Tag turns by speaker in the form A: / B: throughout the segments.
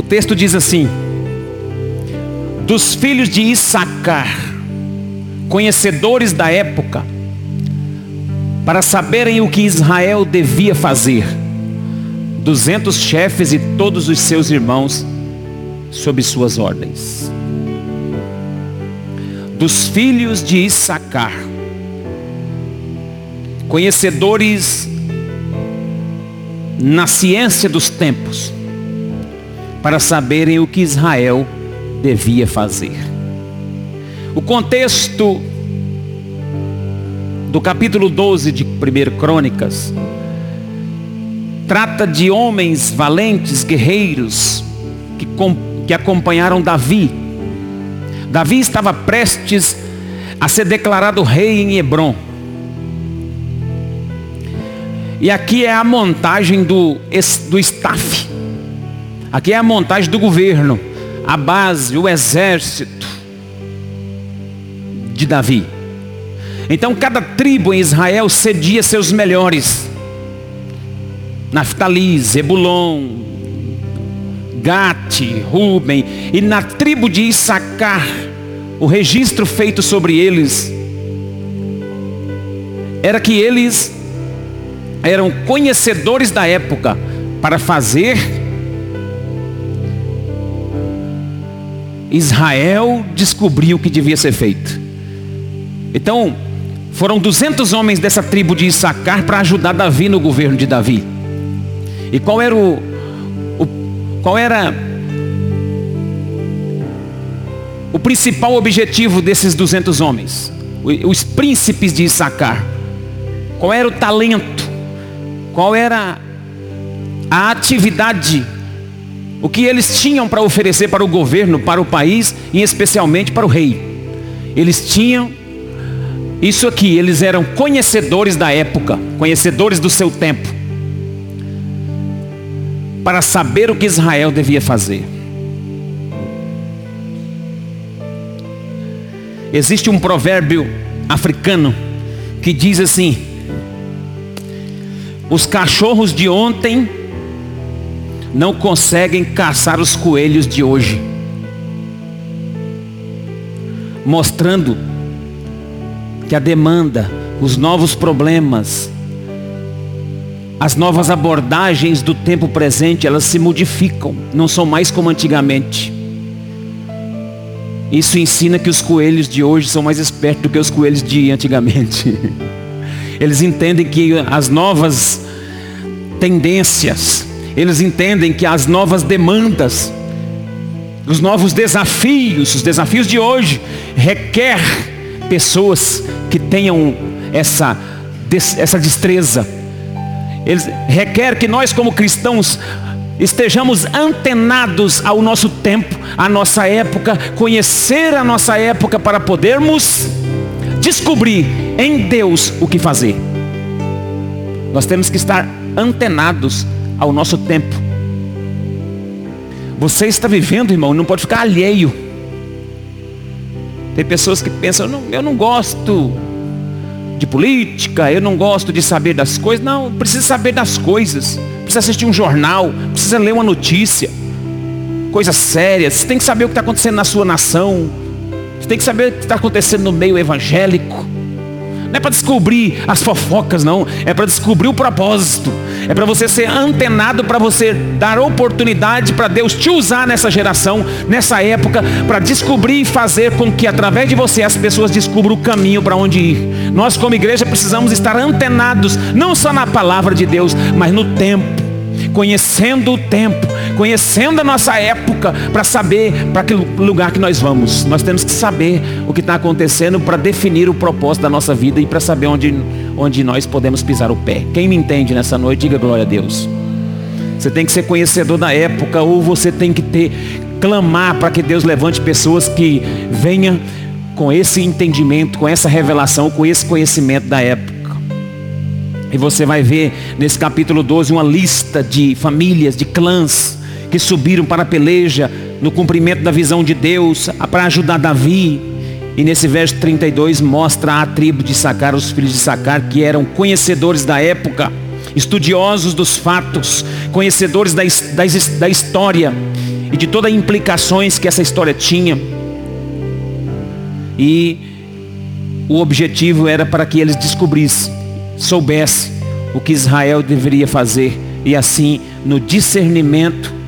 A: O texto diz assim: Dos filhos de Issacar, conhecedores da época, para saberem o que Israel devia fazer, duzentos chefes e todos os seus irmãos sob suas ordens. Dos filhos de Issacar, conhecedores na ciência dos tempos, para saberem o que Israel devia fazer. O contexto do capítulo 12 de 1 Crônicas trata de homens valentes, guerreiros, que, que acompanharam Davi. Davi estava prestes a ser declarado rei em Hebron. E aqui é a montagem do, do staff. Aqui é a montagem do governo, a base, o exército de Davi. Então cada tribo em Israel cedia seus melhores. Naftali, Zebulon, Gate, Ruben. E na tribo de Issacar, o registro feito sobre eles era que eles eram conhecedores da época para fazer Israel descobrir o que devia ser feito. Então, foram 200 homens dessa tribo de Issacar para ajudar Davi no governo de Davi. E qual era o, o qual era o principal objetivo desses 200 homens? Os príncipes de Issacar. Qual era o talento? Qual era a atividade? O que eles tinham para oferecer para o governo, para o país e especialmente para o rei? Eles tinham isso aqui, eles eram conhecedores da época, conhecedores do seu tempo, para saber o que Israel devia fazer. Existe um provérbio africano que diz assim: os cachorros de ontem não conseguem caçar os coelhos de hoje, mostrando que a demanda, os novos problemas, as novas abordagens do tempo presente, elas se modificam, não são mais como antigamente. Isso ensina que os coelhos de hoje são mais espertos do que os coelhos de antigamente. Eles entendem que as novas tendências, eles entendem que as novas demandas, os novos desafios, os desafios de hoje requer pessoas que tenham essa, essa destreza. Eles requer que nós como cristãos estejamos antenados ao nosso tempo, à nossa época, conhecer a nossa época para podermos descobrir em Deus o que fazer. Nós temos que estar antenados ao nosso tempo. Você está vivendo, irmão, não pode ficar alheio tem pessoas que pensam, eu não, eu não gosto de política, eu não gosto de saber das coisas. Não, precisa saber das coisas. Precisa assistir um jornal, precisa ler uma notícia. Coisas sérias. Você tem que saber o que está acontecendo na sua nação. Você tem que saber o que está acontecendo no meio evangélico. Não é para descobrir as fofocas, não. É para descobrir o propósito. É para você ser antenado, para você dar oportunidade para Deus te usar nessa geração, nessa época, para descobrir e fazer com que através de você as pessoas descubram o caminho para onde ir. Nós, como igreja, precisamos estar antenados, não só na palavra de Deus, mas no tempo conhecendo o tempo, conhecendo a nossa época, para saber para que lugar que nós vamos. Nós temos que saber o que está acontecendo para definir o propósito da nossa vida e para saber onde, onde nós podemos pisar o pé. Quem me entende nessa noite, diga glória a Deus. Você tem que ser conhecedor da época, ou você tem que ter, clamar para que Deus levante pessoas que venham com esse entendimento, com essa revelação, com esse conhecimento da época. E você vai ver nesse capítulo 12 uma lista de famílias, de clãs que subiram para a peleja no cumprimento da visão de Deus para ajudar Davi. E nesse verso 32 mostra a tribo de Sacar, os filhos de Sacar, que eram conhecedores da época, estudiosos dos fatos, conhecedores da, da, da história. e de todas as implicações que essa história tinha. E o objetivo era para que eles descobrissem, soubessem o que Israel deveria fazer e assim no discernimento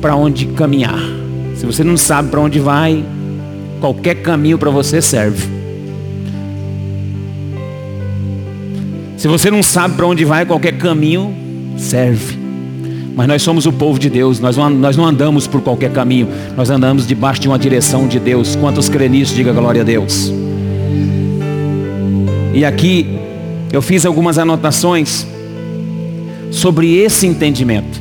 A: para onde caminhar. Se você não sabe para onde vai, qualquer caminho para você serve. Se você não sabe para onde vai, qualquer caminho serve. Mas nós somos o povo de Deus, nós não, nós não andamos por qualquer caminho, nós andamos debaixo de uma direção de Deus. Quantos creem diga glória a Deus. E aqui eu fiz algumas anotações sobre esse entendimento.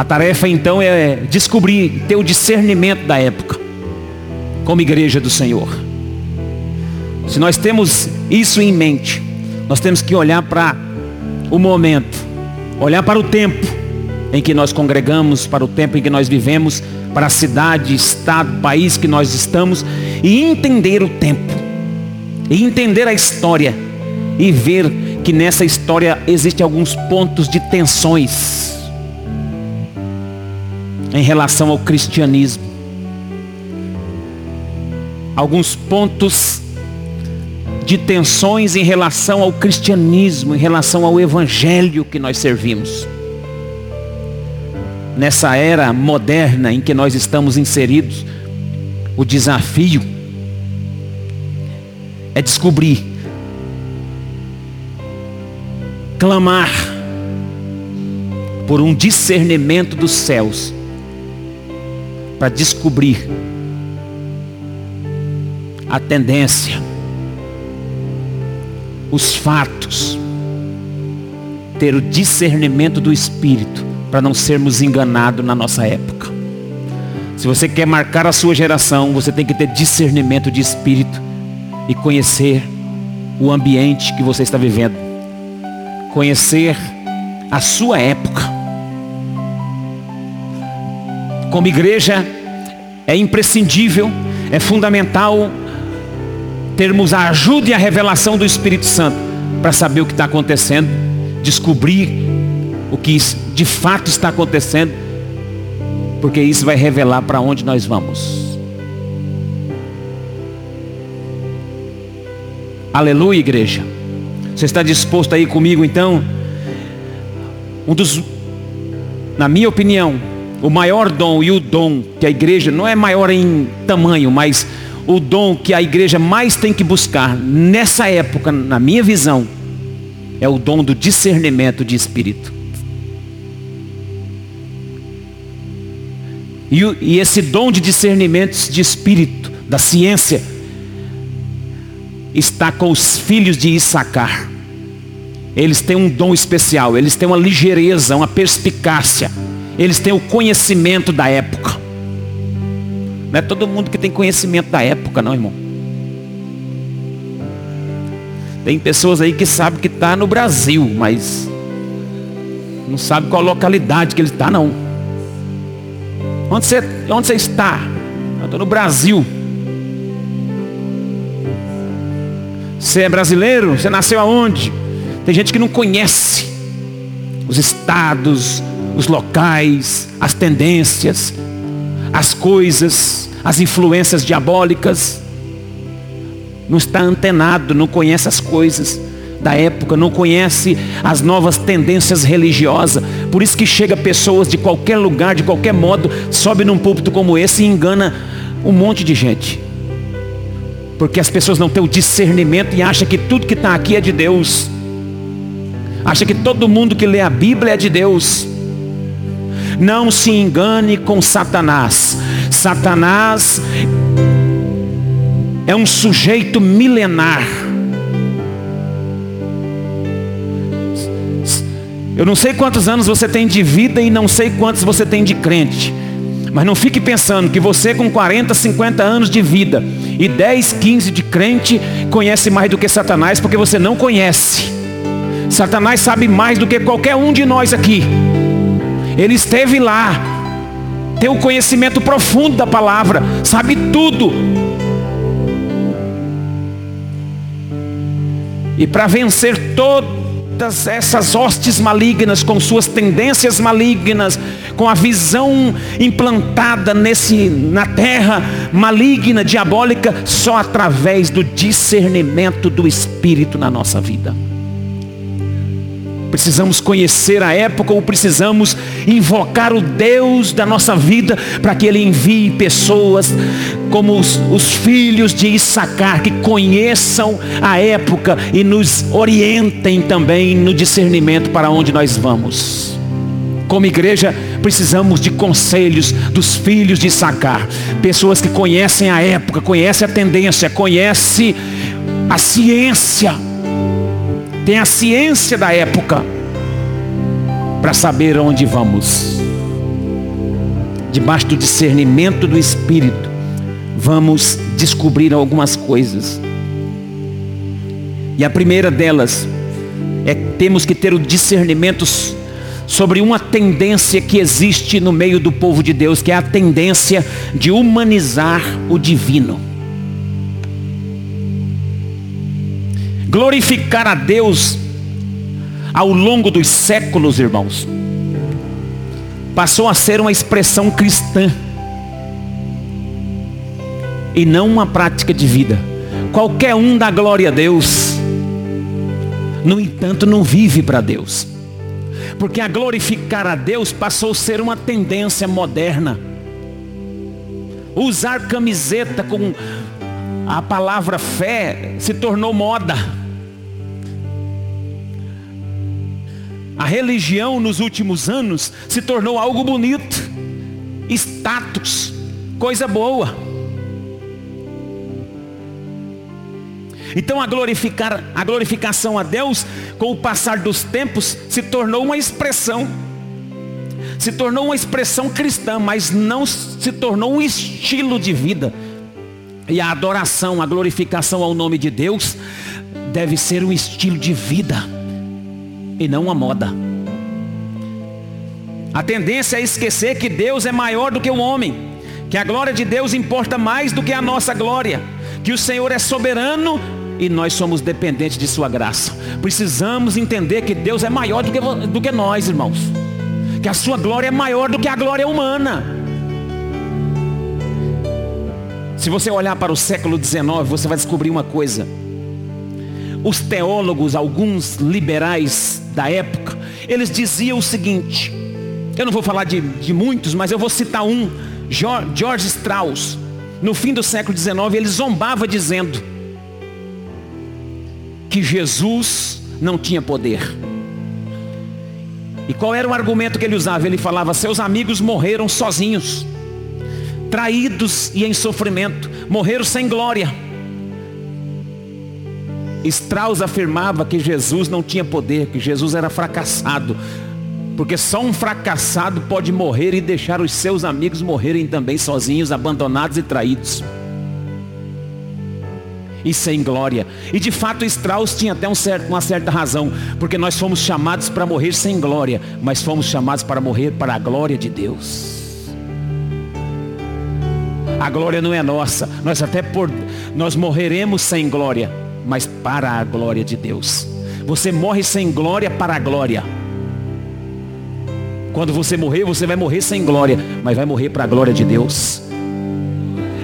A: A tarefa então é descobrir, ter o discernimento da época, como igreja do Senhor. Se nós temos isso em mente, nós temos que olhar para o momento, olhar para o tempo em que nós congregamos, para o tempo em que nós vivemos, para a cidade, estado, país que nós estamos e entender o tempo, e entender a história e ver que nessa história existem alguns pontos de tensões em relação ao cristianismo. Alguns pontos de tensões em relação ao cristianismo, em relação ao evangelho que nós servimos. Nessa era moderna em que nós estamos inseridos, o desafio é descobrir, clamar por um discernimento dos céus para descobrir a tendência os fatos, ter o discernimento do Espírito, para não sermos enganados na nossa época. Se você quer marcar a sua geração, você tem que ter discernimento de espírito e conhecer o ambiente que você está vivendo. Conhecer a sua época. Como igreja, é imprescindível, é fundamental termos a ajuda e a revelação do Espírito Santo para saber o que está acontecendo, descobrir o que de fato está acontecendo, porque isso vai revelar para onde nós vamos. Aleluia, igreja. Você está disposto aí comigo então? Um dos, na minha opinião, o maior dom e o dom que a igreja não é maior em tamanho, mas o dom que a igreja mais tem que buscar nessa época, na minha visão, é o dom do discernimento de espírito. E, e esse dom de discernimento de espírito, da ciência, está com os filhos de Issacar. Eles têm um dom especial, eles têm uma ligeireza, uma perspicácia, eles têm o conhecimento da época. Não é todo mundo que tem conhecimento da época, não, irmão. Tem pessoas aí que sabem que está no Brasil, mas não sabe qual localidade que ele está, não. Onde você, onde você está? Eu estou no Brasil. Você é brasileiro? Você nasceu aonde? Tem gente que não conhece os estados, os locais, as tendências, as coisas, as influências diabólicas. Não está antenado, não conhece as coisas da época, não conhece as novas tendências religiosas. Por isso que chega pessoas de qualquer lugar, de qualquer modo, sobe num púlpito como esse e engana um monte de gente. Porque as pessoas não têm o discernimento e acham que tudo que está aqui é de Deus. Acha que todo mundo que lê a Bíblia é de Deus. Não se engane com Satanás. Satanás é um sujeito milenar. Eu não sei quantos anos você tem de vida e não sei quantos você tem de crente. Mas não fique pensando que você com 40, 50 anos de vida e 10, 15 de crente conhece mais do que Satanás, porque você não conhece. Satanás sabe mais do que qualquer um de nós aqui. Ele esteve lá, tem um conhecimento profundo da palavra, sabe tudo. E para vencer todas essas hostes malignas, com suas tendências malignas, com a visão implantada nesse, na terra maligna, diabólica, só através do discernimento do Espírito na nossa vida. Precisamos conhecer a época ou precisamos invocar o Deus da nossa vida para que Ele envie pessoas como os, os, filhos de Issacar que conheçam a época e nos orientem também no discernimento para onde nós vamos. Como igreja, precisamos de conselhos dos filhos de Issacar, pessoas que conhecem a época, conhecem a tendência, conhecem a ciência tem a ciência da época para saber onde vamos. Debaixo do discernimento do Espírito, vamos descobrir algumas coisas. E a primeira delas é que temos que ter o discernimento sobre uma tendência que existe no meio do povo de Deus, que é a tendência de humanizar o divino. Glorificar a Deus ao longo dos séculos, irmãos, passou a ser uma expressão cristã e não uma prática de vida. Qualquer um dá glória a Deus, no entanto, não vive para Deus, porque a glorificar a Deus passou a ser uma tendência moderna. Usar camiseta com a palavra fé se tornou moda. A religião nos últimos anos se tornou algo bonito, status, coisa boa. Então a, glorificar, a glorificação a Deus, com o passar dos tempos, se tornou uma expressão. Se tornou uma expressão cristã, mas não se tornou um estilo de vida. E a adoração, a glorificação ao nome de Deus, deve ser um estilo de vida e não uma moda. A tendência é esquecer que Deus é maior do que o homem, que a glória de Deus importa mais do que a nossa glória, que o Senhor é soberano e nós somos dependentes de Sua graça. Precisamos entender que Deus é maior do que, do que nós, irmãos, que a Sua glória é maior do que a glória humana. Se você olhar para o século XIX, você vai descobrir uma coisa os teólogos, alguns liberais da época, eles diziam o seguinte, eu não vou falar de, de muitos, mas eu vou citar um, George Strauss, no fim do século XIX, ele zombava dizendo que Jesus não tinha poder. E qual era o argumento que ele usava? Ele falava: seus amigos morreram sozinhos, traídos e em sofrimento, morreram sem glória. Strauss afirmava que Jesus não tinha poder, que Jesus era fracassado. Porque só um fracassado pode morrer e deixar os seus amigos morrerem também sozinhos, abandonados e traídos. E sem glória. E de fato Strauss tinha até um certo, uma certa razão. Porque nós fomos chamados para morrer sem glória. Mas fomos chamados para morrer para a glória de Deus. A glória não é nossa. Nós até por, nós morreremos sem glória mas para a glória de Deus. Você morre sem glória para a glória. Quando você morrer, você vai morrer sem glória, mas vai morrer para a glória de Deus.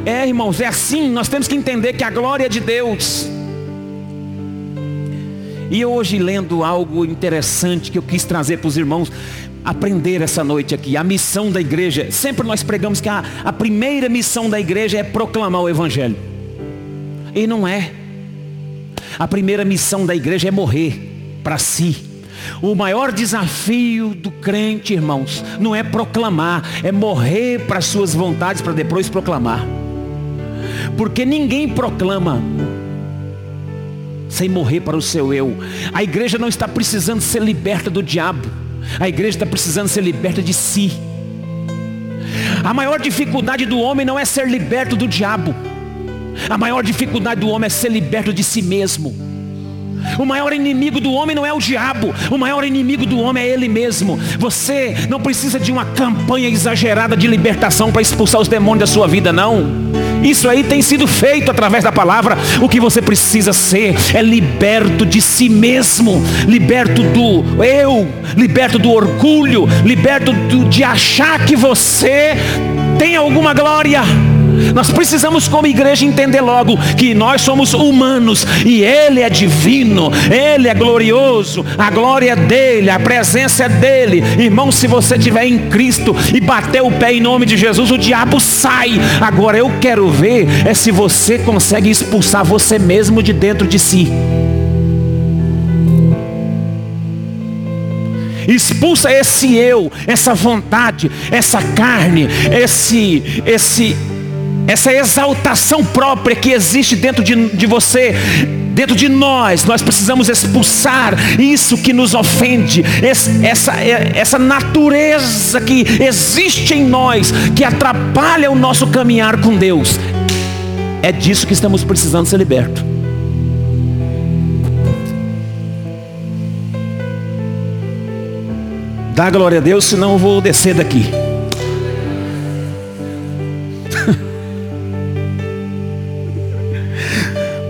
A: É, irmãos, é assim, nós temos que entender que a glória é de Deus. E hoje lendo algo interessante que eu quis trazer para os irmãos aprender essa noite aqui, a missão da igreja. Sempre nós pregamos que a, a primeira missão da igreja é proclamar o evangelho. E não é. A primeira missão da igreja é morrer para si. O maior desafio do crente, irmãos, não é proclamar, é morrer para suas vontades para depois proclamar. Porque ninguém proclama sem morrer para o seu eu. A igreja não está precisando ser liberta do diabo. A igreja está precisando ser liberta de si. A maior dificuldade do homem não é ser liberto do diabo. A maior dificuldade do homem é ser liberto de si mesmo. O maior inimigo do homem não é o diabo, o maior inimigo do homem é ele mesmo. Você não precisa de uma campanha exagerada de libertação para expulsar os demônios da sua vida, não. Isso aí tem sido feito através da palavra. O que você precisa ser é liberto de si mesmo, liberto do eu, liberto do orgulho, liberto do, de achar que você tem alguma glória. Nós precisamos, como igreja, entender logo que nós somos humanos e Ele é divino, Ele é glorioso, a glória é dele, a presença é dele. Irmão, se você estiver em Cristo e bater o pé em nome de Jesus, o diabo sai. Agora eu quero ver é se você consegue expulsar você mesmo de dentro de si. expulsa esse eu, essa vontade, essa carne, esse esse essa exaltação própria que existe dentro de, de você, dentro de nós, nós precisamos expulsar isso que nos ofende, essa, essa natureza que existe em nós, que atrapalha o nosso caminhar com Deus. É disso que estamos precisando ser libertos. Dá glória a Deus, senão eu vou descer daqui.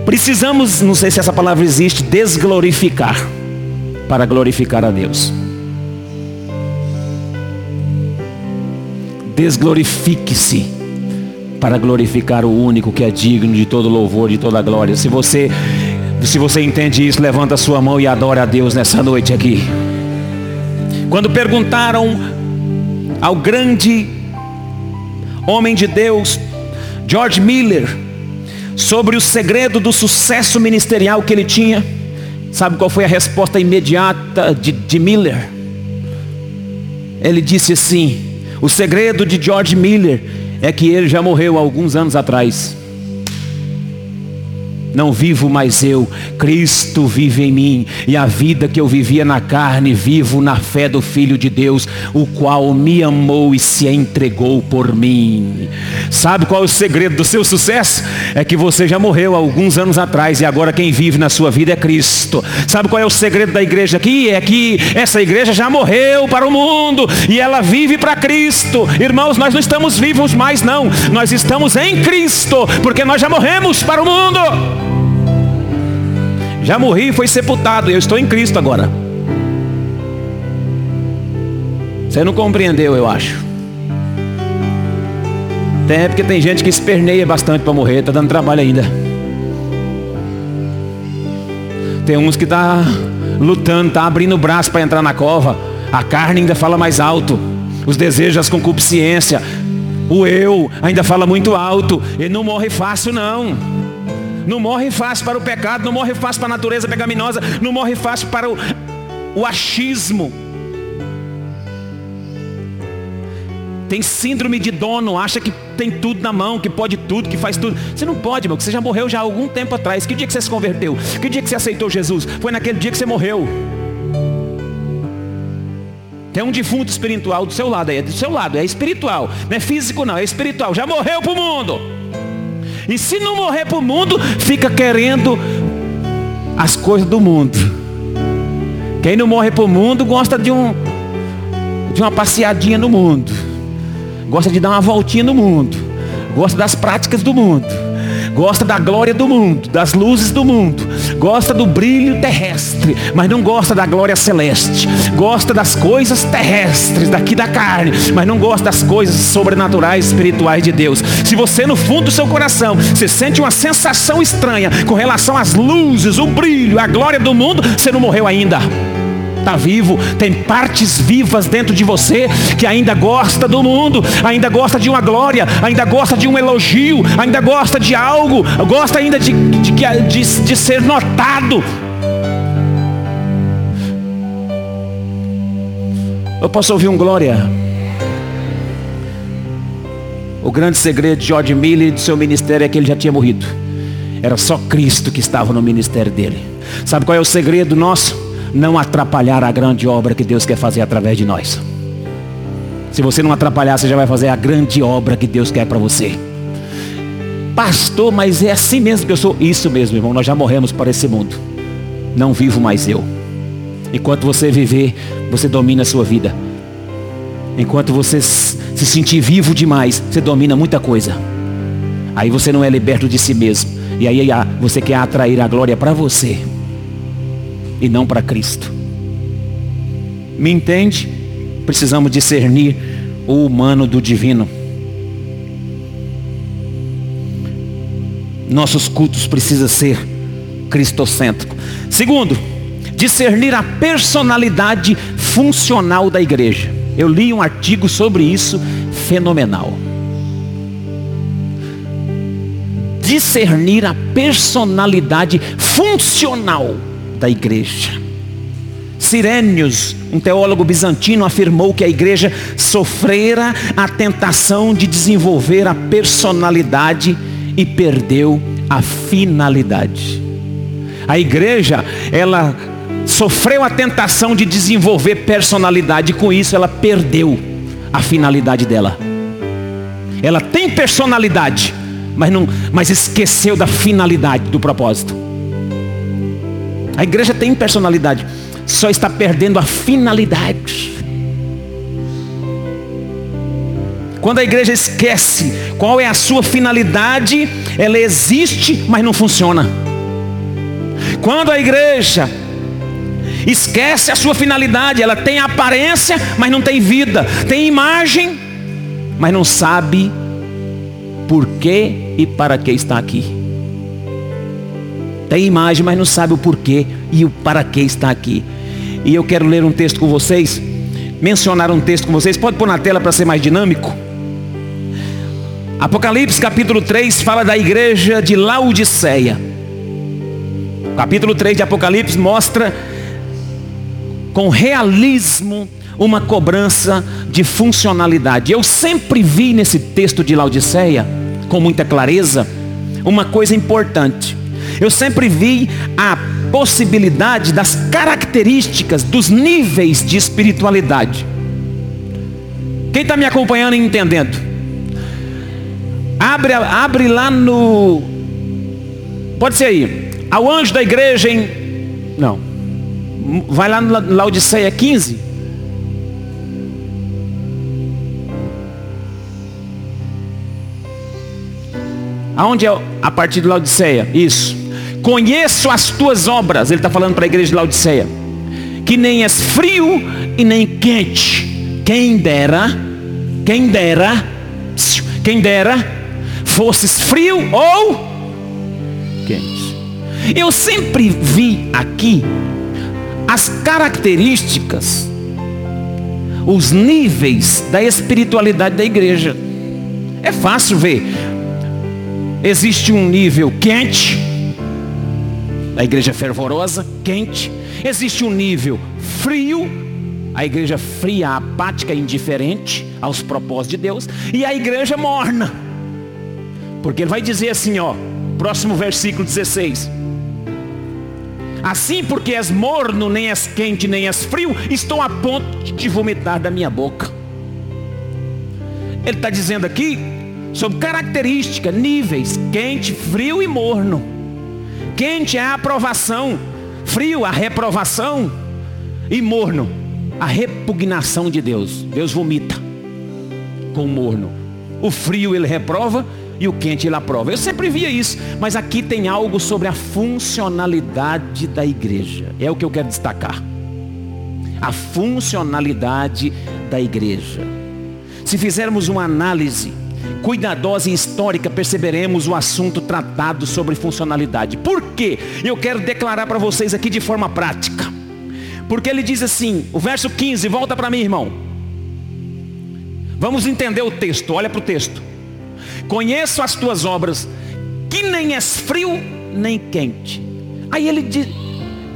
A: Precisamos, não sei se essa palavra existe, desglorificar para glorificar a Deus. Desglorifique-se para glorificar o único que é digno de todo louvor, de toda glória. Se você se você entende isso, levanta a sua mão e adora a Deus nessa noite aqui. Quando perguntaram ao grande homem de Deus, George Miller, sobre o segredo do sucesso ministerial que ele tinha. Sabe qual foi a resposta imediata de, de Miller? Ele disse assim: o segredo de George Miller é que ele já morreu alguns anos atrás. Não vivo mais eu, Cristo vive em mim, e a vida que eu vivia na carne, vivo na fé do Filho de Deus, o qual me amou e se entregou por mim. Sabe qual é o segredo do seu sucesso? É que você já morreu alguns anos atrás e agora quem vive na sua vida é Cristo. Sabe qual é o segredo da igreja aqui? É que essa igreja já morreu para o mundo e ela vive para Cristo. Irmãos, nós não estamos vivos mais não, nós estamos em Cristo, porque nós já morremos para o mundo. Já morri e foi sepultado. Eu estou em Cristo agora. Você não compreendeu, eu acho. Tem porque tem gente que esperneia bastante para morrer, está dando trabalho ainda. Tem uns que tá lutando, tá abrindo o braço para entrar na cova. A carne ainda fala mais alto. Os desejos, as concupiscência. O eu ainda fala muito alto. Ele não morre fácil não. Não morre fácil para o pecado, não morre fácil para a natureza pecaminosa, não morre fácil para o, o achismo. Tem síndrome de dono, acha que tem tudo na mão, que pode tudo, que faz tudo. Você não pode, meu, que você já morreu já há algum tempo atrás. Que dia que você se converteu? Que dia que você aceitou Jesus? Foi naquele dia que você morreu. Tem um defunto espiritual do seu lado aí, é do seu lado, é espiritual. Não é físico não, é espiritual. Já morreu para o mundo. E se não morrer para o mundo, fica querendo as coisas do mundo. Quem não morre para o mundo gosta de, um, de uma passeadinha no mundo. Gosta de dar uma voltinha no mundo. Gosta das práticas do mundo gosta da glória do mundo, das luzes do mundo, gosta do brilho terrestre, mas não gosta da glória celeste, gosta das coisas terrestres, daqui da carne, mas não gosta das coisas sobrenaturais, espirituais de Deus. Se você no fundo do seu coração, você sente uma sensação estranha com relação às luzes, o brilho, a glória do mundo, você não morreu ainda está vivo, tem partes vivas dentro de você que ainda gosta do mundo, ainda gosta de uma glória, ainda gosta de um elogio, ainda gosta de algo, gosta ainda de, de, de, de ser notado. Eu posso ouvir um glória? O grande segredo de George Miller e do seu ministério é que ele já tinha morrido. Era só Cristo que estava no ministério dele. Sabe qual é o segredo nosso? Não atrapalhar a grande obra que Deus quer fazer através de nós. Se você não atrapalhar, você já vai fazer a grande obra que Deus quer para você. Pastor, mas é assim mesmo que eu sou. Isso mesmo, irmão. Nós já morremos para esse mundo. não vivo mais eu. Enquanto você viver, você domina a sua vida. Enquanto você se sentir vivo demais, você domina muita coisa. Aí você não é liberto de si mesmo. E aí você quer atrair a glória para você e não para Cristo. Me entende? Precisamos discernir o humano do divino. Nossos cultos precisam ser cristocêntrico. Segundo, discernir a personalidade funcional da igreja. Eu li um artigo sobre isso fenomenal. Discernir a personalidade funcional da igreja. Sirênios, um teólogo bizantino, afirmou que a igreja sofrera a tentação de desenvolver a personalidade e perdeu a finalidade. A igreja, ela sofreu a tentação de desenvolver personalidade, e com isso ela perdeu a finalidade dela. Ela tem personalidade, mas, não, mas esqueceu da finalidade, do propósito. A igreja tem personalidade, só está perdendo a finalidade. Quando a igreja esquece qual é a sua finalidade, ela existe, mas não funciona. Quando a igreja esquece a sua finalidade, ela tem aparência, mas não tem vida, tem imagem, mas não sabe por que e para que está aqui. Tem imagem, mas não sabe o porquê e o para que está aqui. E eu quero ler um texto com vocês, mencionar um texto com vocês. Pode pôr na tela para ser mais dinâmico. Apocalipse capítulo 3 fala da igreja de Laodiceia. Capítulo 3 de Apocalipse mostra com realismo uma cobrança de funcionalidade. Eu sempre vi nesse texto de Laodiceia, com muita clareza, uma coisa importante. Eu sempre vi a possibilidade das características, dos níveis de espiritualidade. Quem está me acompanhando e entendendo? Abre, abre lá no. Pode ser aí. Ao anjo da igreja em. Não. Vai lá no Laodiceia 15. Aonde é a partir de Laodiceia? Isso. Conheço as tuas obras. Ele está falando para a igreja de Laodiceia. Que nem és frio e nem quente. Quem dera, quem dera, quem dera, fosses frio ou quente. Eu sempre vi aqui as características, os níveis da espiritualidade da igreja. É fácil ver. Existe um nível quente, a igreja fervorosa, quente. Existe um nível frio, a igreja fria, apática, indiferente aos propósitos de Deus. E a igreja morna. Porque ele vai dizer assim, ó, próximo versículo 16. Assim, porque és morno, nem és quente, nem és frio, estou a ponto de vomitar da minha boca. Ele está dizendo aqui sobre características, níveis, quente, frio e morno. Quente é a aprovação, frio a reprovação e morno a repugnação de Deus. Deus vomita com o morno. O frio ele reprova e o quente ele aprova. Eu sempre via isso, mas aqui tem algo sobre a funcionalidade da igreja. É o que eu quero destacar. A funcionalidade da igreja. Se fizermos uma análise cuidadosa e histórica, perceberemos o assunto tratado sobre funcionalidade. Por quê? Eu quero declarar para vocês aqui de forma prática. Porque ele diz assim, o verso 15, volta para mim, irmão. Vamos entender o texto, olha para o texto. Conheço as tuas obras, que nem és frio nem quente. Aí ele diz,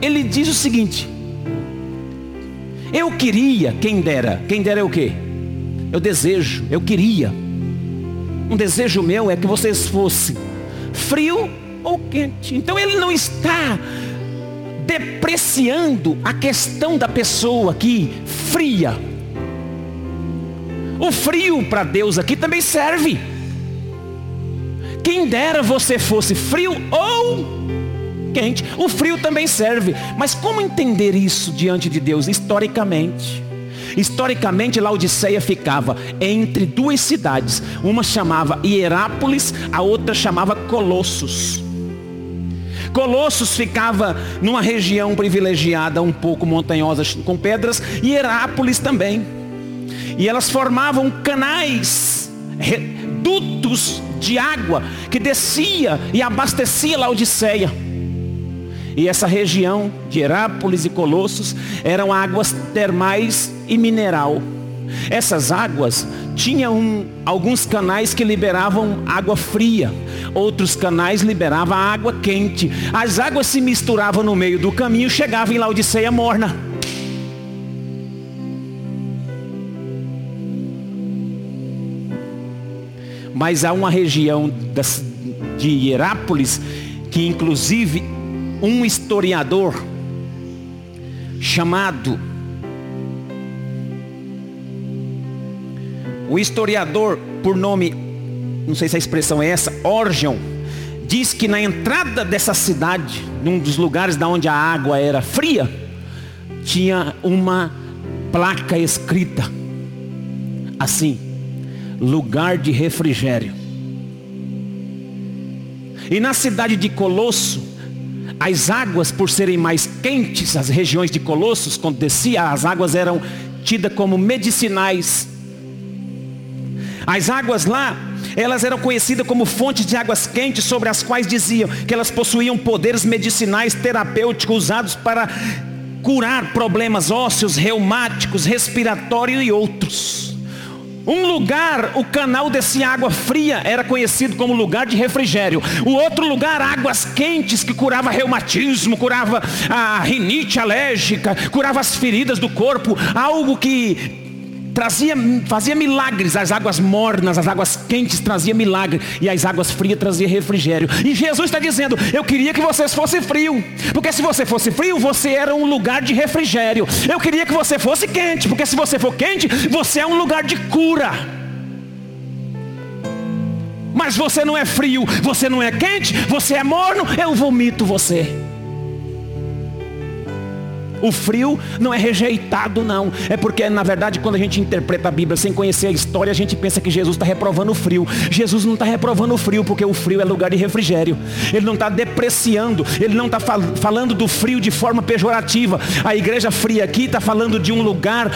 A: ele diz o seguinte: Eu queria, quem dera, quem dera é o quê? Eu desejo, eu queria. Um desejo meu é que vocês fossem frio ou quente. Então ele não está depreciando a questão da pessoa aqui fria. O frio para Deus aqui também serve. Quem dera você fosse frio ou quente. O frio também serve. Mas como entender isso diante de Deus? Historicamente. Historicamente, Laodiceia ficava entre duas cidades. Uma chamava Hierápolis, a outra chamava Colossos. Colossos ficava numa região privilegiada, um pouco montanhosa, com pedras, e Herápolis também. E elas formavam canais, dutos de água que descia e abastecia Laodiceia. E essa região de Herápolis e Colossos eram águas termais e mineral. Essas águas tinham alguns canais que liberavam água fria, outros canais liberavam água quente. As águas se misturavam no meio do caminho, chegavam em Laodiceia morna. Mas há uma região de Hierápolis que inclusive um historiador chamado o historiador por nome, não sei se a expressão é essa, Orgion, diz que na entrada dessa cidade, num dos lugares da onde a água era fria, tinha uma placa escrita assim: lugar de refrigério. E na cidade de Colosso, as águas, por serem mais quentes, as regiões de Colossos, quando descia, as águas eram tidas como medicinais. As águas lá, elas eram conhecidas como fontes de águas quentes, sobre as quais diziam que elas possuíam poderes medicinais terapêuticos usados para curar problemas ósseos, reumáticos, respiratórios e outros. Um lugar, o canal descia água fria, era conhecido como lugar de refrigério. O outro lugar, águas quentes que curava reumatismo, curava a rinite alérgica, curava as feridas do corpo, algo que trazia, fazia milagres, as águas mornas, as águas quentes trazia milagre, e as águas frias trazia refrigério. E Jesus está dizendo, eu queria que vocês fossem frio, porque se você fosse frio, você era um lugar de refrigério. Eu queria que você fosse quente, porque se você for quente, você é um lugar de cura. Mas você não é frio, você não é quente, você é morno, eu vomito você. O frio não é rejeitado, não. É porque, na verdade, quando a gente interpreta a Bíblia sem conhecer a história, a gente pensa que Jesus está reprovando o frio. Jesus não está reprovando o frio, porque o frio é lugar de refrigério. Ele não está depreciando, ele não está fal falando do frio de forma pejorativa. A igreja fria aqui está falando de um lugar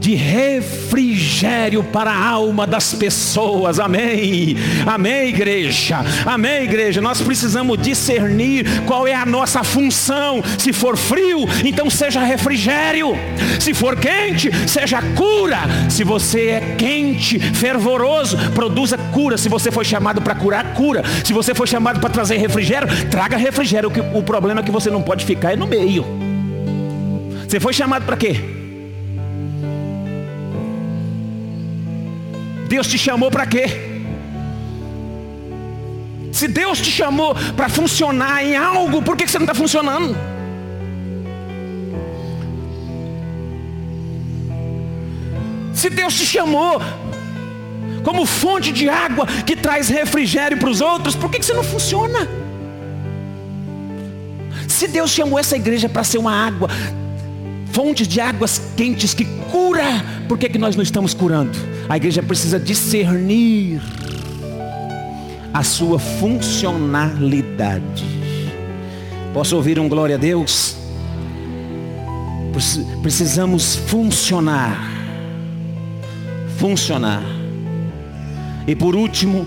A: de refrigério para a alma das pessoas. Amém. Amém, igreja. Amém, igreja. Nós precisamos discernir qual é a nossa função. Se for frio, então seja refrigério. Se for quente, seja cura. Se você é quente, fervoroso, produza cura. Se você foi chamado para curar, cura. Se você foi chamado para trazer refrigério, traga refrigério. O problema é que você não pode ficar é no meio. Você foi chamado para quê? Deus te chamou para quê? Se Deus te chamou para funcionar em algo, por que você não está funcionando? Se Deus te chamou como fonte de água que traz refrigério para os outros, por que você não funciona? Se Deus chamou essa igreja para ser uma água, fonte de águas quentes que cura, por que, que nós não estamos curando? A igreja precisa discernir a sua funcionalidade. Posso ouvir um glória a Deus? Precisamos funcionar. Funcionar. E por último,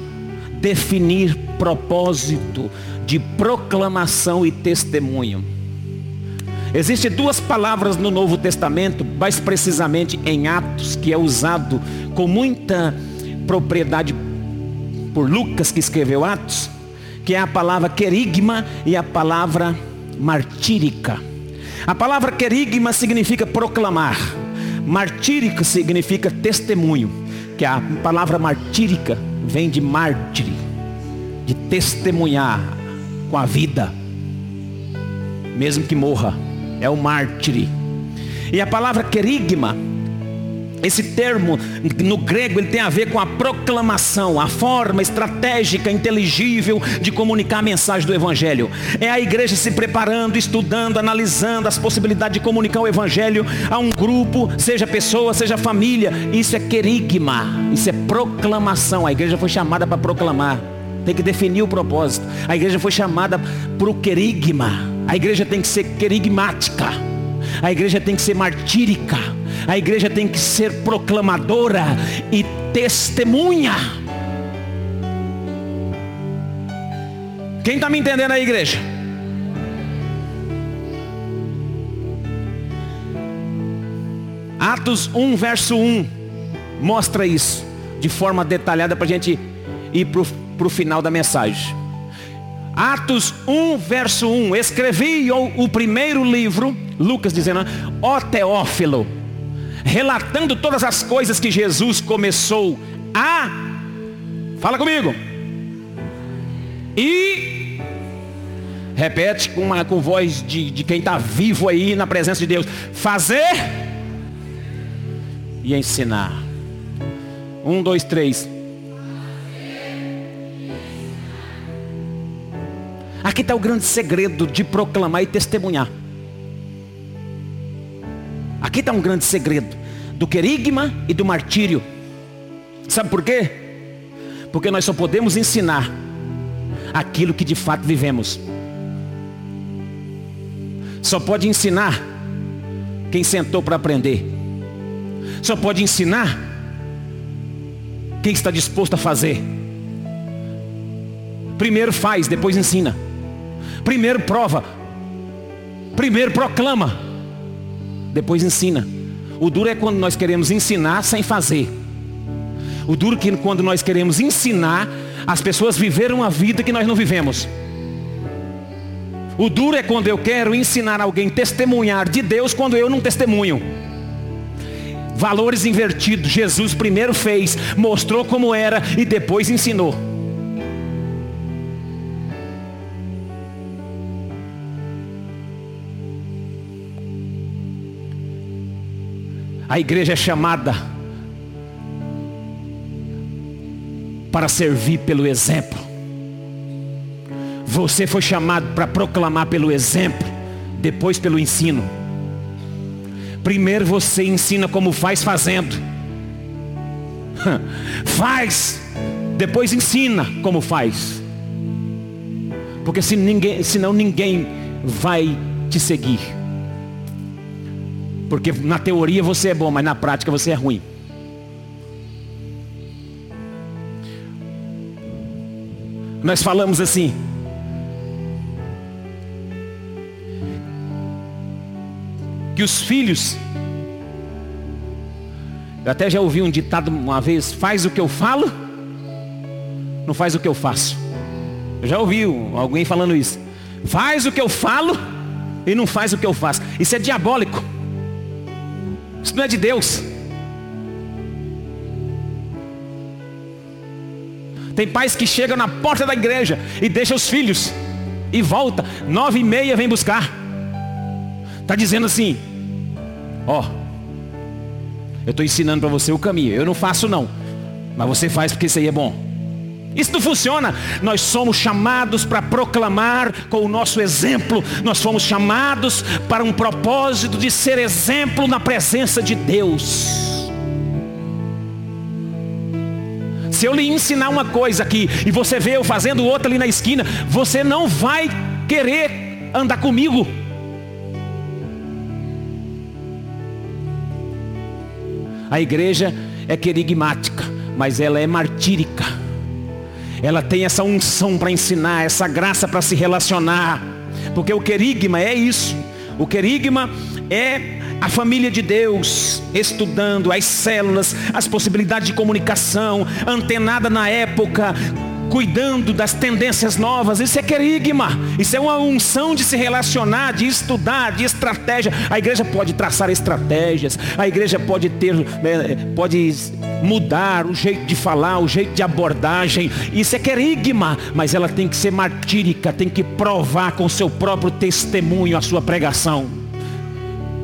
A: definir propósito de proclamação e testemunho. Existem duas palavras no Novo Testamento, mais precisamente em Atos, que é usado com muita propriedade por Lucas, que escreveu Atos, que é a palavra querigma e a palavra martírica. A palavra querigma significa proclamar, martírica significa testemunho, que a palavra martírica vem de mártire, de testemunhar com a vida, mesmo que morra é o mártir. E a palavra querigma Esse termo no grego ele tem a ver com a proclamação, a forma estratégica, inteligível de comunicar a mensagem do evangelho. É a igreja se preparando, estudando, analisando as possibilidades de comunicar o evangelho a um grupo, seja pessoa, seja família. Isso é querigma, isso é proclamação. A igreja foi chamada para proclamar. Tem que definir o propósito. A igreja foi chamada para o querigma. A igreja tem que ser querigmática. A igreja tem que ser martírica. A igreja tem que ser proclamadora e testemunha. Quem está me entendendo aí, igreja? Atos 1, verso 1, mostra isso de forma detalhada para a gente ir para o final da mensagem. Atos 1, verso 1, escrevi o, o primeiro livro, Lucas dizendo, ó Teófilo, relatando todas as coisas que Jesus começou a. Fala comigo. E. Repete com, uma, com voz de, de quem está vivo aí na presença de Deus. Fazer e ensinar. Um, dois, três. Aqui está o grande segredo de proclamar e testemunhar. Aqui está um grande segredo do querigma e do martírio. Sabe por quê? Porque nós só podemos ensinar aquilo que de fato vivemos. Só pode ensinar quem sentou para aprender. Só pode ensinar quem está disposto a fazer. Primeiro faz, depois ensina. Primeiro prova. Primeiro proclama depois ensina. O duro é quando nós queremos ensinar sem fazer. O duro é quando nós queremos ensinar as pessoas viver uma vida que nós não vivemos. O duro é quando eu quero ensinar alguém testemunhar de Deus quando eu não testemunho. Valores invertidos. Jesus primeiro fez, mostrou como era e depois ensinou. A igreja é chamada para servir pelo exemplo. Você foi chamado para proclamar pelo exemplo, depois pelo ensino. Primeiro você ensina como faz fazendo. Faz, depois ensina como faz. Porque se ninguém, senão ninguém vai te seguir. Porque na teoria você é bom, mas na prática você é ruim. Nós falamos assim. Que os filhos. Eu até já ouvi um ditado uma vez: faz o que eu falo, não faz o que eu faço. Eu já ouvi alguém falando isso. Faz o que eu falo e não faz o que eu faço. Isso é diabólico. Isso não é de Deus. Tem pais que chegam na porta da igreja e deixam os filhos e volta. Nove e meia vem buscar. Está dizendo assim, ó, eu estou ensinando para você o caminho. Eu não faço não, mas você faz porque isso aí é bom. Isso não funciona. Nós somos chamados para proclamar com o nosso exemplo. Nós fomos chamados para um propósito de ser exemplo na presença de Deus. Se eu lhe ensinar uma coisa aqui e você vê eu fazendo outra ali na esquina, você não vai querer andar comigo. A igreja é querigmática, mas ela é martírica ela tem essa unção para ensinar, essa graça para se relacionar. Porque o querigma é isso. O querigma é a família de Deus estudando as células, as possibilidades de comunicação, antenada na época, cuidando das tendências novas. Isso é querigma. Isso é uma unção de se relacionar, de estudar, de estratégia. A igreja pode traçar estratégias. A igreja pode ter, né, pode mudar o jeito de falar, o jeito de abordagem. Isso é querigma, mas ela tem que ser martírica, tem que provar com seu próprio testemunho a sua pregação.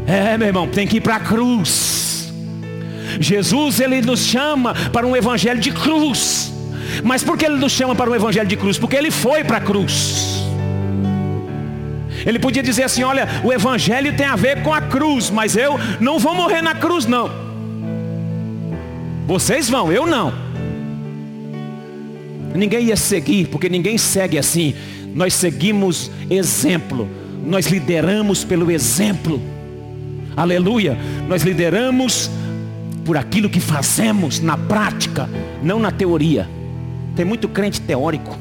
A: É, meu irmão, tem que ir para a cruz. Jesus ele nos chama para um evangelho de cruz. Mas por que ele nos chama para um evangelho de cruz? Porque ele foi para a cruz. Ele podia dizer assim: olha, o evangelho tem a ver com a cruz, mas eu não vou morrer na cruz, não. Vocês vão, eu não. Ninguém ia seguir, porque ninguém segue assim. Nós seguimos exemplo, nós lideramos pelo exemplo. Aleluia. Nós lideramos por aquilo que fazemos na prática, não na teoria. Tem muito crente teórico.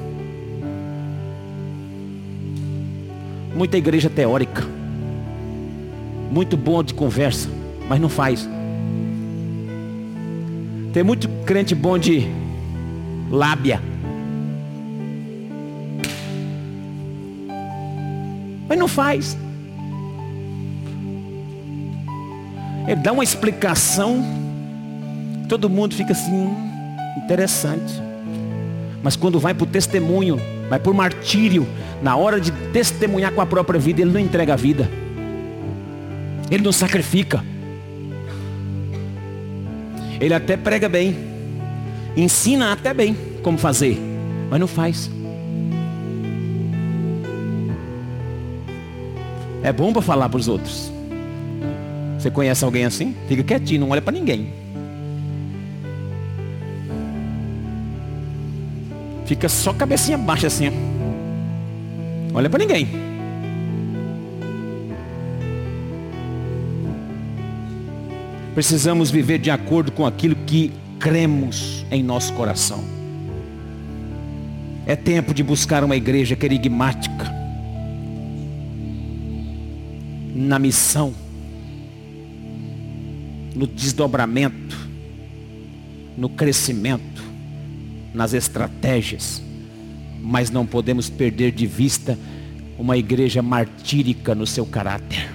A: Muita igreja teórica. Muito bom de conversa, mas não faz. Tem muito crente bom de lábia. Mas não faz. Ele dá uma explicação. Todo mundo fica assim, hum, interessante. Mas quando vai para o testemunho, vai por martírio, na hora de testemunhar com a própria vida, ele não entrega a vida. Ele não sacrifica. Ele até prega bem. Ensina até bem como fazer. Mas não faz. É bom para falar para os outros. Você conhece alguém assim? Fica quietinho, não olha para ninguém. Fica só cabecinha baixa assim. Olha para ninguém. Precisamos viver de acordo com aquilo que cremos em nosso coração. É tempo de buscar uma igreja querigmática. Na missão. No desdobramento. No crescimento nas estratégias, mas não podemos perder de vista uma igreja martírica no seu caráter.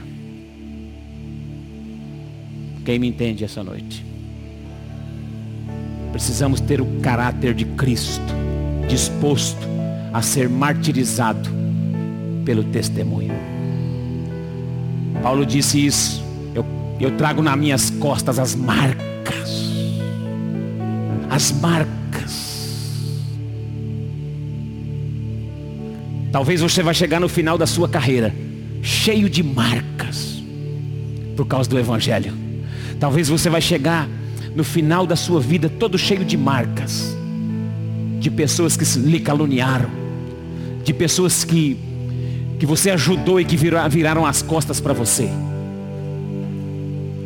A: Quem me entende essa noite? Precisamos ter o caráter de Cristo, disposto a ser martirizado pelo testemunho. Paulo disse isso. Eu, eu trago nas minhas costas as marcas. As marcas Talvez você vai chegar no final da sua carreira cheio de marcas por causa do evangelho. Talvez você vai chegar no final da sua vida todo cheio de marcas de pessoas que lhe caluniaram, de pessoas que que você ajudou e que viraram as costas para você.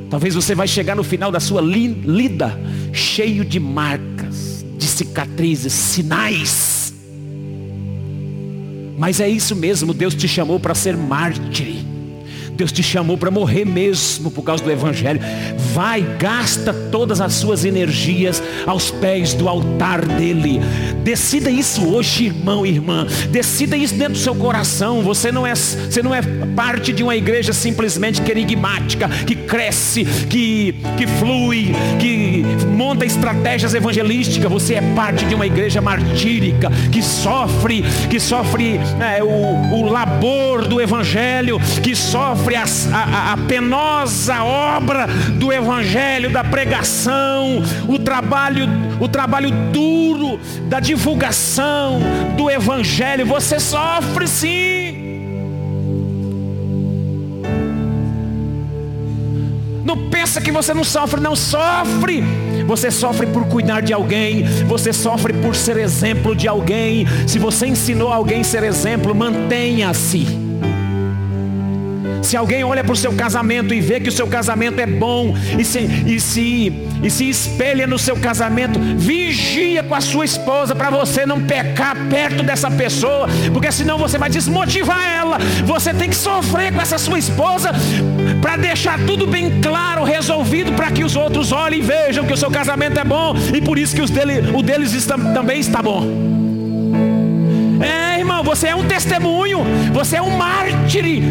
A: Talvez você vai chegar no final da sua lida cheio de marcas, de cicatrizes, sinais mas é isso mesmo, Deus te chamou para ser mártir. Deus te chamou para morrer mesmo por causa do Evangelho. Vai, gasta todas as suas energias aos pés do altar dele. Decida isso hoje, irmão e irmã. Decida isso dentro do seu coração. Você não é, você não é parte de uma igreja simplesmente querigmática, que cresce, que, que flui, que monta estratégias evangelísticas. Você é parte de uma igreja martírica, que sofre, que sofre é, o, o labor do Evangelho, que sofre sofre a, a, a penosa obra do evangelho, da pregação, o trabalho, o trabalho duro da divulgação do evangelho. Você sofre sim. Não pensa que você não sofre, não sofre. Você sofre por cuidar de alguém, você sofre por ser exemplo de alguém. Se você ensinou alguém a ser exemplo, mantenha-se. Se alguém olha para o seu casamento e vê que o seu casamento é bom e se, e se, e se espelha no seu casamento, vigia com a sua esposa para você não pecar perto dessa pessoa, porque senão você vai desmotivar ela. Você tem que sofrer com essa sua esposa para deixar tudo bem claro, resolvido, para que os outros olhem e vejam que o seu casamento é bom e por isso que os dele, o deles está, também está bom. É, irmão, você é um testemunho, você é um mártir.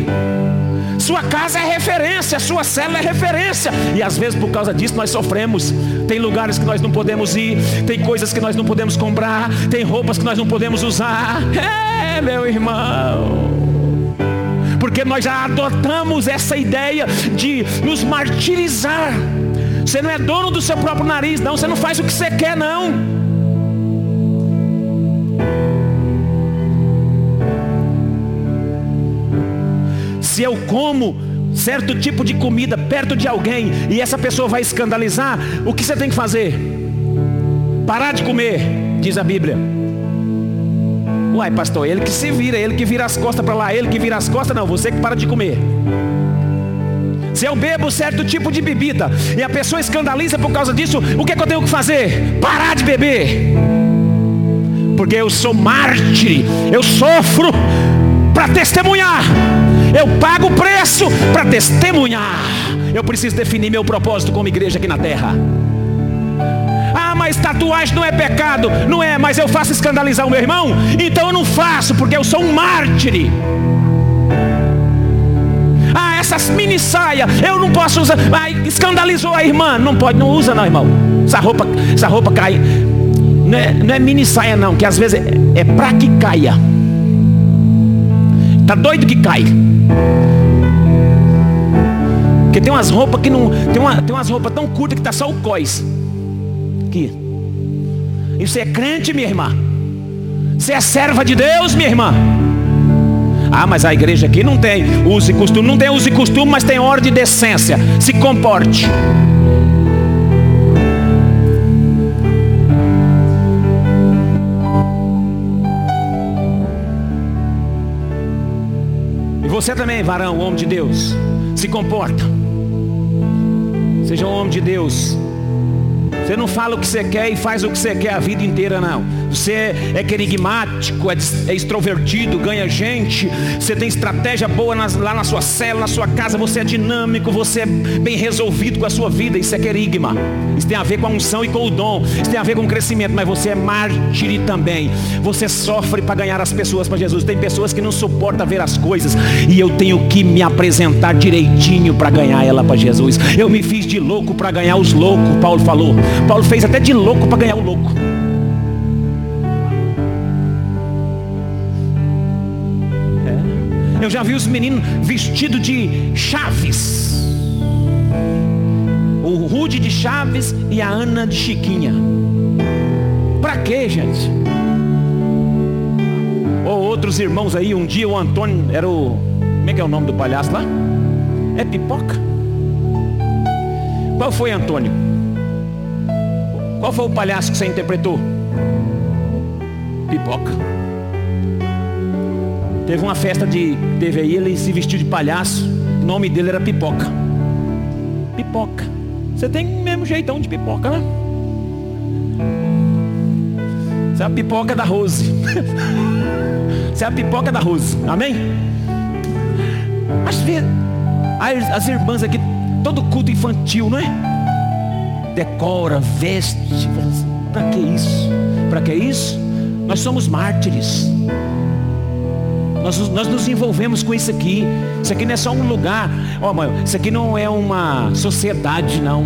A: Sua casa é referência, sua célula é referência. E às vezes por causa disso nós sofremos. Tem lugares que nós não podemos ir, tem coisas que nós não podemos comprar, tem roupas que nós não podemos usar. É, meu irmão. Porque nós já adotamos essa ideia de nos martirizar Você não é dono do seu próprio nariz, não. Você não faz o que você quer, não. Se eu como certo tipo de comida perto de alguém e essa pessoa vai escandalizar, o que você tem que fazer? Parar de comer, diz a Bíblia. Uai, pastor, ele que se vira, ele que vira as costas para lá, ele que vira as costas, não, você que para de comer. Se eu bebo certo tipo de bebida e a pessoa escandaliza por causa disso, o que, é que eu tenho que fazer? Parar de beber. Porque eu sou mártir, eu sofro para testemunhar. Eu pago o preço para testemunhar. Eu preciso definir meu propósito como igreja aqui na terra. Ah, mas tatuagem não é pecado. Não é, mas eu faço escandalizar o meu irmão? Então eu não faço, porque eu sou um mártir essas mini saia, eu não posso usar. Ai, escandalizou a irmã. Não pode, não usa não, irmão. Essa roupa, essa roupa cai. Não é, não é mini saia não, que às vezes é, é pra que caia. Tá doido que cai. Porque tem umas roupas que não. Tem, uma, tem umas roupas tão curtas que tá só o cós. Aqui. Isso é crente, minha irmã. Você é serva de Deus, minha irmã. Ah, mas a igreja aqui não tem uso e costume. Não tem uso e costume, mas tem ordem e decência. Se comporte. Você também, varão, homem de Deus. Se comporta. Seja um homem de Deus. Você não fala o que você quer e faz o que você quer a vida inteira, não. Você é querigmático, é, é extrovertido, ganha gente. Você tem estratégia boa nas, lá na sua cela, na sua casa. Você é dinâmico, você é bem resolvido com a sua vida. Isso é querigma. Isso tem a ver com a unção e com o dom. Isso tem a ver com o crescimento. Mas você é mártir também. Você sofre para ganhar as pessoas para Jesus. Tem pessoas que não suportam ver as coisas. E eu tenho que me apresentar direitinho para ganhar ela para Jesus. Eu me fiz de louco para ganhar os loucos, Paulo falou. Paulo fez até de louco para ganhar o louco. É. Eu já vi os meninos vestidos de chaves. O Rude de Chaves e a Ana de Chiquinha. Para quê, gente? Ou outros irmãos aí, um dia o Antônio era o. Como é que é o nome do palhaço lá? É pipoca? Qual foi, Antônio? Qual foi o palhaço que você interpretou? Pipoca. Teve uma festa de. Aí, ele se vestiu de palhaço. O nome dele era Pipoca. Pipoca. Você tem o mesmo jeitão de pipoca, né? Você é a pipoca da Rose. Você é a pipoca da Rose. Amém? Às vezes, as irmãs aqui, todo culto infantil, não é? Decora, veste. Para que isso? Para que isso? Nós somos mártires. Nós, nós nos envolvemos com isso aqui. Isso aqui não é só um lugar. Oh, mãe, isso aqui não é uma sociedade, não.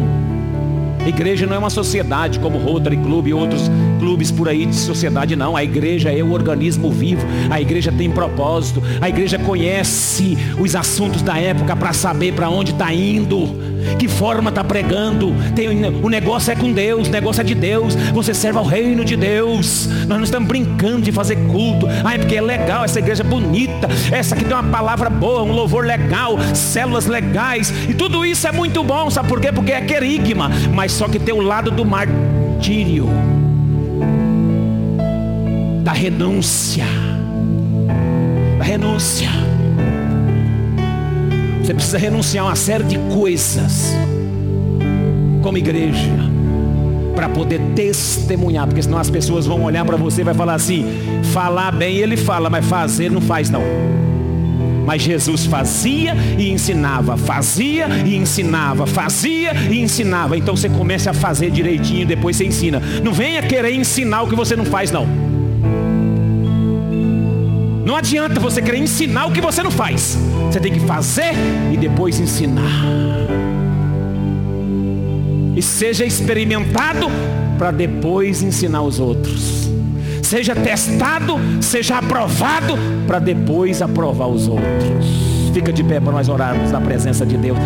A: igreja não é uma sociedade como Rotary Club e outros clubes por aí de sociedade, não. A igreja é o organismo vivo. A igreja tem propósito. A igreja conhece os assuntos da época para saber para onde está indo que forma está pregando. Tem, o negócio é com Deus, o negócio é de Deus. Você serve ao reino de Deus. Nós não estamos brincando de fazer culto. Ah, é porque é legal, essa igreja é bonita. Essa aqui tem uma palavra boa, um louvor legal, células legais. E tudo isso é muito bom, sabe por quê? Porque é querigma. Mas só que tem o lado do martírio. Da renúncia. Da renúncia. Você precisa renunciar a uma série de coisas como igreja para poder testemunhar, porque senão as pessoas vão olhar para você e vai falar assim: falar bem ele fala, mas fazer não faz não. Mas Jesus fazia e ensinava, fazia e ensinava, fazia e ensinava. Então você começa a fazer direitinho, depois você ensina. Não venha querer ensinar o que você não faz não. Não adianta você querer ensinar o que você não faz. Você tem que fazer e depois ensinar. E seja experimentado para depois ensinar os outros. Seja testado, seja aprovado para depois aprovar os outros. Fica de pé para nós orarmos na presença de Deus.